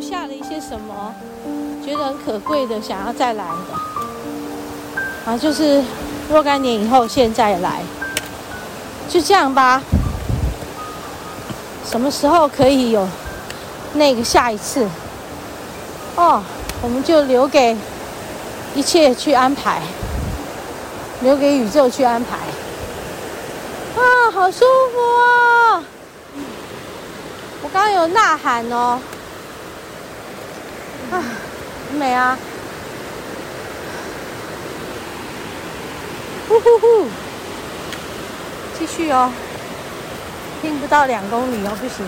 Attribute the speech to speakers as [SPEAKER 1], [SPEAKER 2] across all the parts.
[SPEAKER 1] 留下了一些什么，觉得很可贵的，想要再来的。啊，就是若干年以后现在来，就这样吧。什么时候可以有那个下一次？哦，我们就留给一切去安排，留给宇宙去安排。啊，好舒服啊！我刚有呐喊哦。啊，很美啊！呼呼呼，继续哦。听不到两公里哦，不行。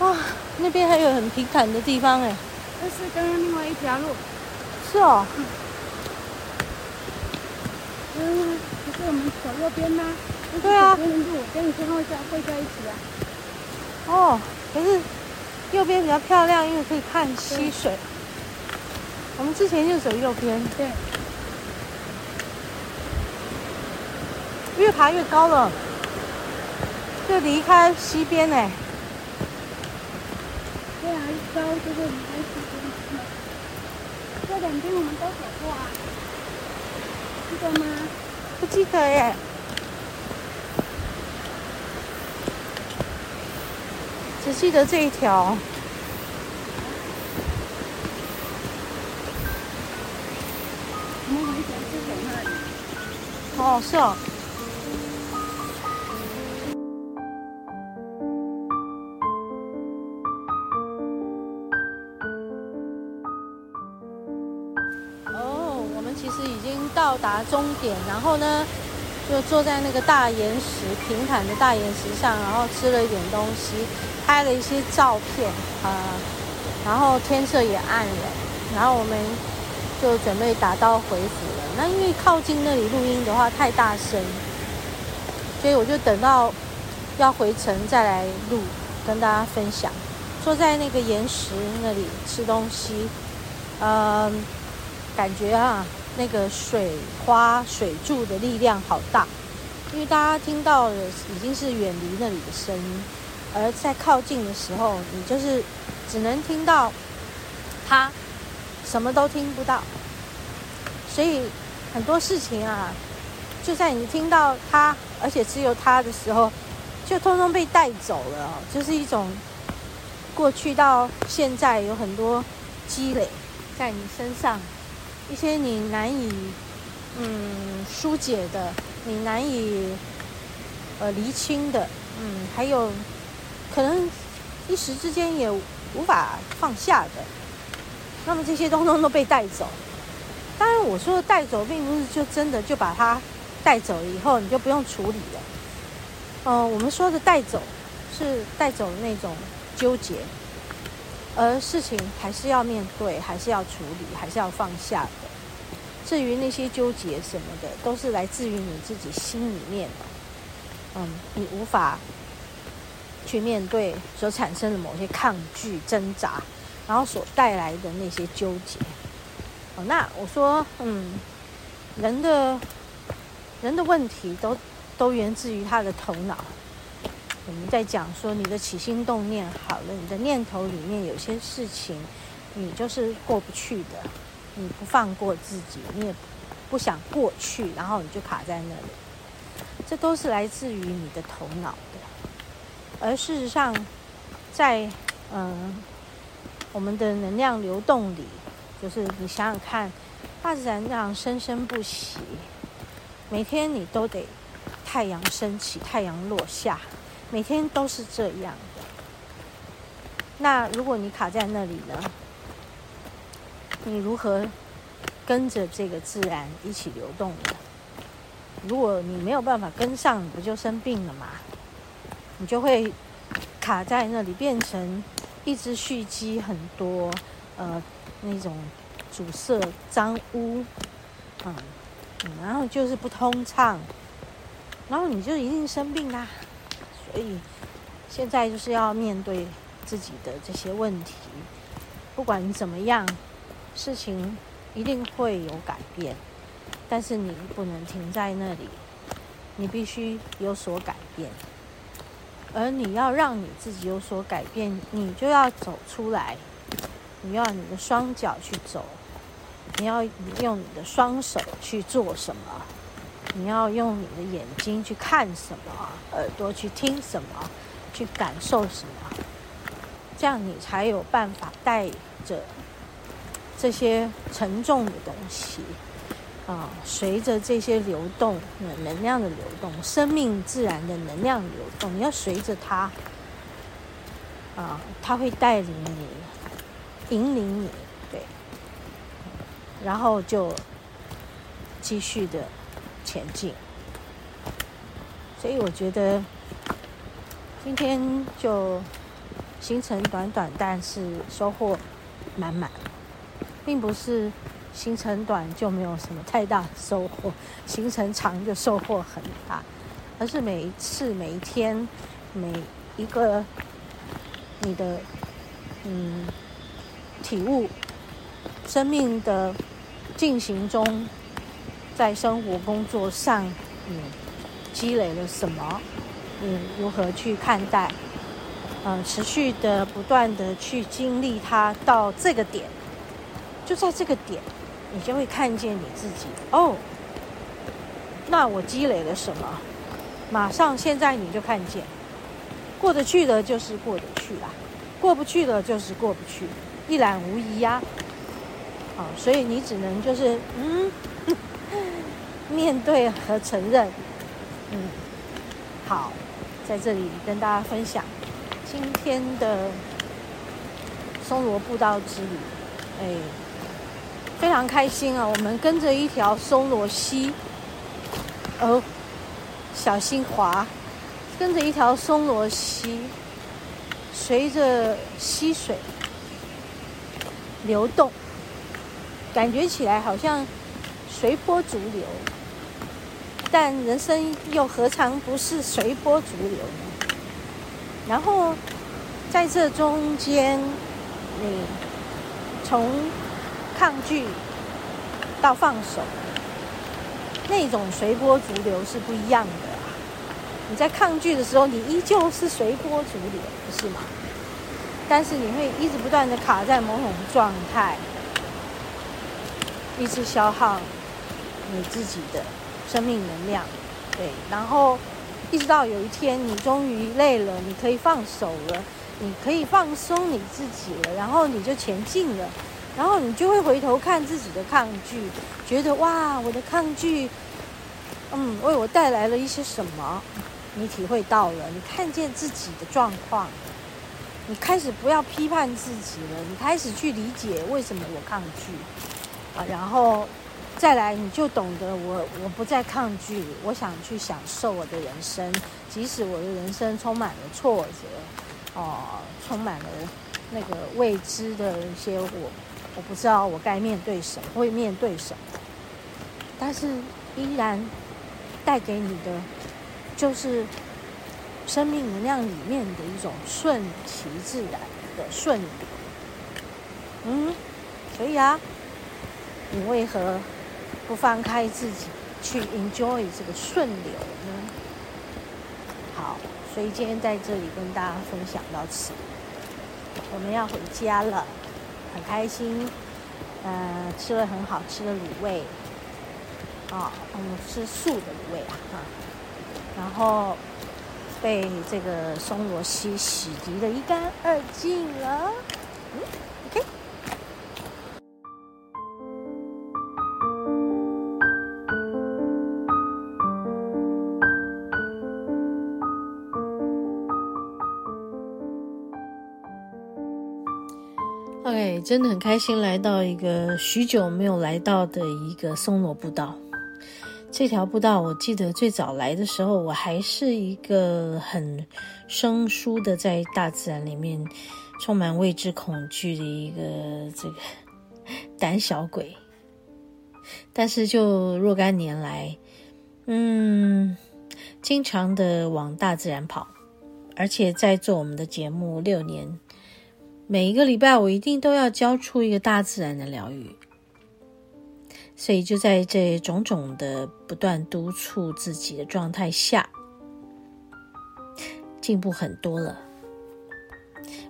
[SPEAKER 1] 哇，那边还有很平坦的地方哎。
[SPEAKER 2] 这是刚刚另外一条路。
[SPEAKER 1] 是哦。
[SPEAKER 2] 嗯，不是我们走右边吗？
[SPEAKER 1] 对啊。
[SPEAKER 2] 边路跟你先后在会在一起啊。
[SPEAKER 1] 哦，可是右边比较漂亮，因为可以看溪水。我们之前就走右边。
[SPEAKER 2] 对。
[SPEAKER 1] 越爬越高了，就离开溪边哎。
[SPEAKER 2] 越来越高就是离开溪边。这两边我们都走过啊，记得吗？
[SPEAKER 1] 不记得耶。只记得这一条。
[SPEAKER 2] 我们以前是走那里。
[SPEAKER 1] 哦，是。哦，我们其实已经到达终点，然后呢，就坐在那个大岩石平坦的大岩石上，然后吃了一点东西。拍了一些照片啊、呃，然后天色也暗了，然后我们就准备打道回府了。那因为靠近那里录音的话太大声，所以我就等到要回城再来录，跟大家分享。坐在那个岩石那里吃东西，嗯、感觉啊，那个水花水柱的力量好大，因为大家听到的已经是远离那里的声音。而在靠近的时候，你就是只能听到他，什么都听不到。所以很多事情啊，就在你听到他，而且只有他的时候，就通通被带走了。就是一种过去到现在有很多积累在你身上，一些你难以嗯疏解的，你难以呃厘清的，嗯，还有。可能一时之间也无法放下的，那么这些东东都被带走。当然，我说的带走，并不是就真的就把它带走了以后你就不用处理了。嗯、我们说的带走是带走那种纠结，而事情还是要面对，还是要处理，还是要放下的。至于那些纠结什么的，都是来自于你自己心里面。嗯，你无法。去面对所产生的某些抗拒、挣扎，然后所带来的那些纠结。哦，那我说，嗯，人的人的问题都都源自于他的头脑。我们在讲说，你的起心动念好了，你的念头里面有些事情，你就是过不去的，你不放过自己，你也不想过去，然后你就卡在那里。这都是来自于你的头脑的。而事实上，在嗯我们的能量流动里，就是你想想看，大自然这样生生不息，每天你都得太阳升起，太阳落下，每天都是这样的。那如果你卡在那里呢？你如何跟着这个自然一起流动呢？如果你没有办法跟上，你不就生病了吗？你就会卡在那里，变成一直蓄积很多呃那种阻塞脏污，嗯，然后就是不通畅，然后你就一定生病啦。所以现在就是要面对自己的这些问题，不管怎么样，事情一定会有改变，但是你不能停在那里，你必须有所改变。而你要让你自己有所改变，你就要走出来，你要你的双脚去走，你要用你的双手去做什么，你要用你的眼睛去看什么，耳朵去听什么，去感受什么，这样你才有办法带着这些沉重的东西。啊，随着这些流动，能量的流动，生命自然的能量流动，你要随着它，啊，它会带领你，引领你，对，然后就继续的前进。所以我觉得今天就行程短短，但是收获满满，并不是。行程短就没有什么太大收获，行程长就收获很大。而是每一次、每一天、每一个你的嗯体悟，生命的进行中，在生活工作上，嗯，积累了什么？嗯，如何去看待？嗯，持续的、不断的去经历它，到这个点，就在这个点。你就会看见你自己哦。那我积累了什么？马上现在你就看见，过得去的就是过得去啦，过不去的就是过不去，一览无遗呀。好，所以你只能就是嗯，面对和承认。嗯，好，在这里跟大家分享今天的松萝步道之旅。哎。非常开心啊！我们跟着一条松萝溪，哦，小心滑。跟着一条松萝溪，随着溪水流动，感觉起来好像随波逐流。但人生又何尝不是随波逐流呢？然后在这中间，你从抗拒到放手，那种随波逐流是不一样的啊。你在抗拒的时候，你依旧是随波逐流，不是吗？但是你会一直不断的卡在某种状态，一直消耗你自己的生命能量，对。然后一直到有一天，你终于累了，你可以放手了，你可以放松你自己了，然后你就前进了。然后你就会回头看自己的抗拒，觉得哇，我的抗拒，嗯，为我带来了一些什么？你体会到了，你看见自己的状况，你开始不要批判自己了，你开始去理解为什么我抗拒啊，然后再来你就懂得我我不再抗拒，我想去享受我的人生，即使我的人生充满了挫折，哦，充满了那个未知的一些我。我不知道我该面对什么，会面对什么，但是依然带给你的就是生命能量里面的一种顺其自然的顺流。嗯，所以啊，你为何不放开自己去 enjoy 这个顺流呢？好，所以今天在这里跟大家分享到此，我们要回家了。很开心，呃，吃了很好吃的卤味，啊、哦，我们吃素的卤味啊，哈，然后被这个松萝溪洗涤得一干二净了，嗯。真的很开心来到一个许久没有来到的一个松萝步道。这条步道，我记得最早来的时候，我还是一个很生疏的，在大自然里面充满未知恐惧的一个这个胆小鬼。但是就若干年来，嗯，经常的往大自然跑，而且在做我们的节目六年。每一个礼拜，我一定都要交出一个大自然的疗愈，所以就在这种种的不断督促自己的状态下，进步很多了。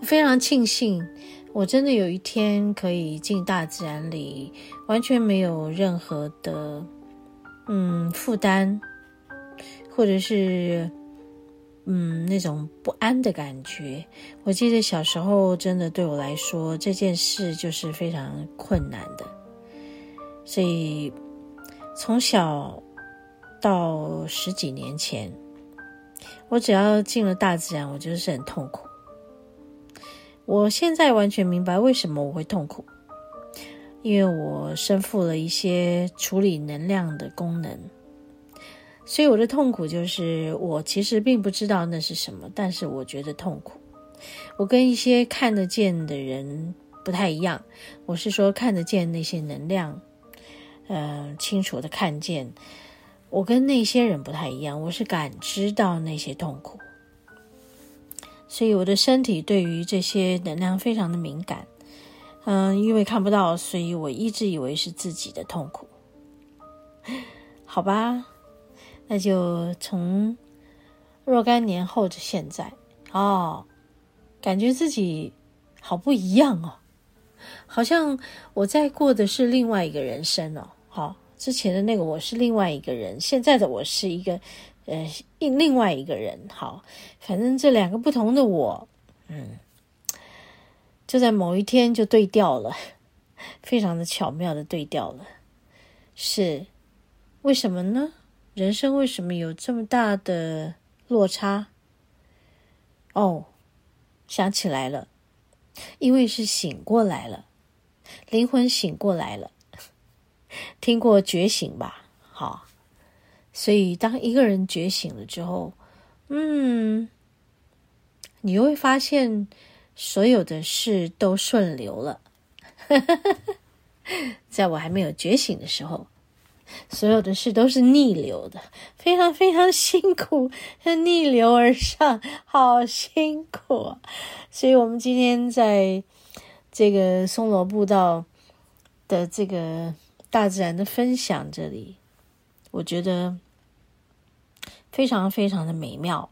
[SPEAKER 1] 非常庆幸，我真的有一天可以进大自然里，完全没有任何的嗯负担，或者是嗯那种不安的感觉。我记得小时候，真的对我来说，这件事就是非常困难的，所以从小到十几年前，我只要进了大自然，我就是很痛苦。我现在完全明白为什么我会痛苦，因为我身负了一些处理能量的功能，所以我的痛苦就是我其实并不知道那是什么，但是我觉得痛苦。我跟一些看得见的人不太一样，我是说看得见那些能量，呃，清楚的看见。我跟那些人不太一样，我是感知到那些痛苦。所以我的身体对于这些能量非常的敏感，嗯，因为看不到，所以我一直以为是自己的痛苦。好吧，那就从若干年后的现在，哦，感觉自己好不一样哦，好像我在过的是另外一个人生哦。好，之前的那个我是另外一个人，现在的我是一个。呃，另另外一个人，好，反正这两个不同的我，嗯，就在某一天就对调了，非常的巧妙的对调了，是为什么呢？人生为什么有这么大的落差？哦，想起来了，因为是醒过来了，灵魂醒过来了，听过觉醒吧？好。所以，当一个人觉醒了之后，嗯，你会发现所有的事都顺流了。在我还没有觉醒的时候，所有的事都是逆流的，非常非常辛苦，逆流而上，好辛苦。所以，我们今天在这个松萝步道的这个大自然的分享这里，我觉得。非常非常的美妙，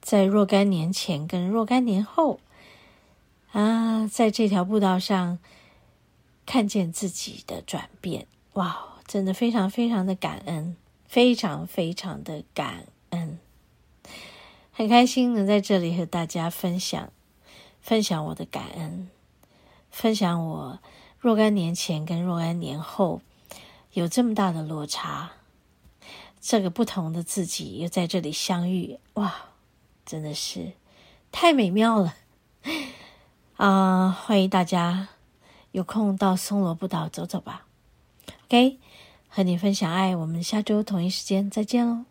[SPEAKER 1] 在若干年前跟若干年后啊，在这条步道上看见自己的转变，哇，真的非常非常的感恩，非常非常的感恩，很开心能在这里和大家分享，分享我的感恩，分享我若干年前跟若干年后有这么大的落差。这个不同的自己又在这里相遇，哇，真的是太美妙了啊！欢迎大家有空到松萝步道走走吧。OK，和你分享爱，我们下周同一时间再见喽。